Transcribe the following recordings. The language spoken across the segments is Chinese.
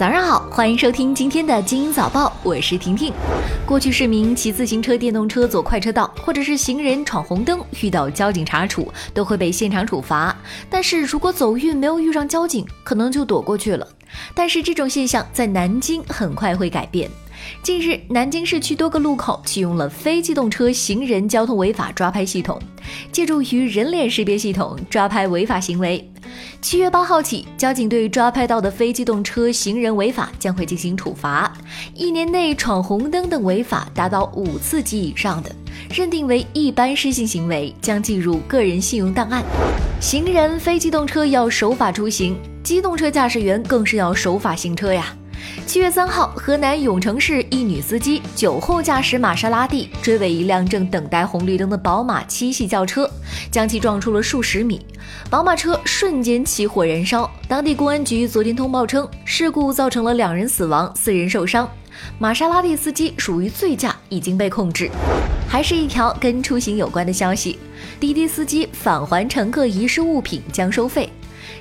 早上好，欢迎收听今天的《精英早报》，我是婷婷。过去市民骑自行车、电动车走快车道，或者是行人闯红灯，遇到交警查处，都会被现场处罚。但是如果走运没有遇上交警，可能就躲过去了。但是这种现象在南京很快会改变。近日，南京市区多个路口启用了非机动车行人交通违法抓拍系统，借助于人脸识别系统抓拍违法行为。七月八号起，交警对抓拍到的非机动车行人违法将会进行处罚，一年内闯红灯等违法达到五次及以上的，认定为一般失信行为，将记入个人信用档案。行人、非机动车要守法出行，机动车驾驶员更是要守法行车呀。七月三号，河南永城市一女司机酒后驾驶玛莎拉蒂追尾一辆正等待红绿灯的宝马七系轿车，将其撞出了数十米，宝马车瞬间起火燃烧。当地公安局昨天通报称，事故造成了两人死亡，四人受伤。玛莎拉蒂司机属于醉驾，已经被控制。还是一条跟出行有关的消息：滴滴司机返还乘客遗失物品将收费。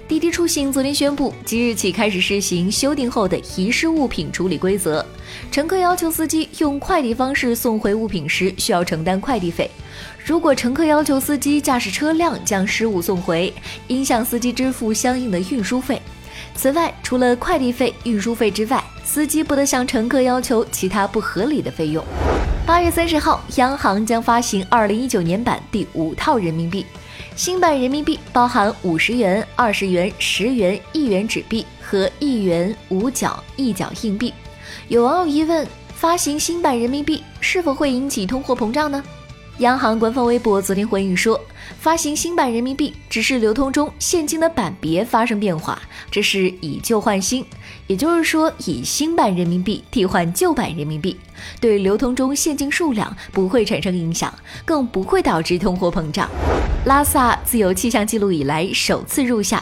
滴滴出行昨天宣布，即日起开始实行修订后的遗失物品处理规则。乘客要求司机用快递方式送回物品时，需要承担快递费。如果乘客要求司机驾驶车辆将失物送回，应向司机支付相应的运输费。此外，除了快递费、运输费之外，司机不得向乘客要求其他不合理的费用。八月三十号，央行将发行二零一九年版第五套人民币。新版人民币包含五十元、二十元、十元、一元纸币和一元五角、一角硬币。有网友疑问：发行新版人民币是否会引起通货膨胀呢？央行官方微博昨天回应说，发行新版人民币只是流通中现金的版别发生变化，这是以旧换新，也就是说以新版人民币替换旧版人民币，对流通中现金数量不会产生影响，更不会导致通货膨胀。拉萨自有气象记录以来首次入夏。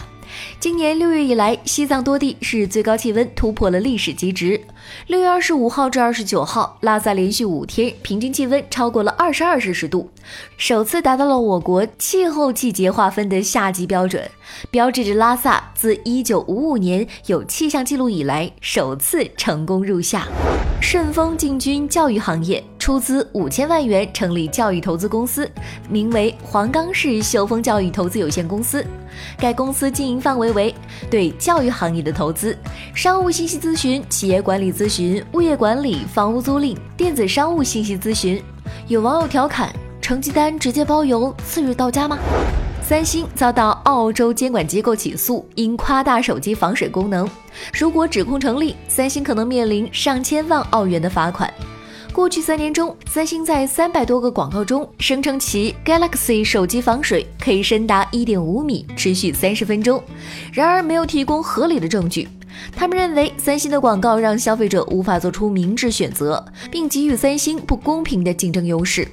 今年六月以来，西藏多地是最高气温突破了历史极值。六月二十五号至二十九号，拉萨连续五天平均气温超过了二十二摄氏度，首次达到了我国气候季节划分的夏季标准，标志着拉萨自一九五五年有气象记录以来首次成功入夏。顺丰进军教育行业。出资五千万元成立教育投资公司，名为黄冈市秀峰教育投资有限公司。该公司经营范围为对教育行业的投资、商务信息咨询、企业管理咨询、物业管理、房屋租赁、电子商务信息咨询。有网友调侃：成绩单直接包邮，次日到家吗？三星遭到澳洲监管机构起诉，因夸大手机防水功能。如果指控成立，三星可能面临上千万澳元的罚款。过去三年中，三星在三百多个广告中声称其 Galaxy 手机防水可以深达一点五米，持续三十分钟，然而没有提供合理的证据。他们认为三星的广告让消费者无法做出明智选择，并给予三星不公平的竞争优势。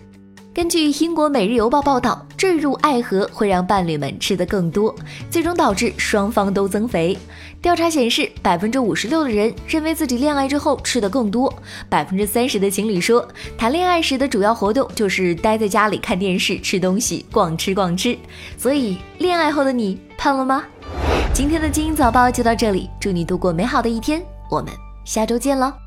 根据英国《每日邮报》报道，坠入爱河会让伴侣们吃得更多，最终导致双方都增肥。调查显示，百分之五十六的人认为自己恋爱之后吃得更多，百分之三十的情侣说，谈恋爱时的主要活动就是待在家里看电视、吃东西、逛吃逛吃。所以，恋爱后的你胖了吗？今天的精英早报就到这里，祝你度过美好的一天，我们下周见喽。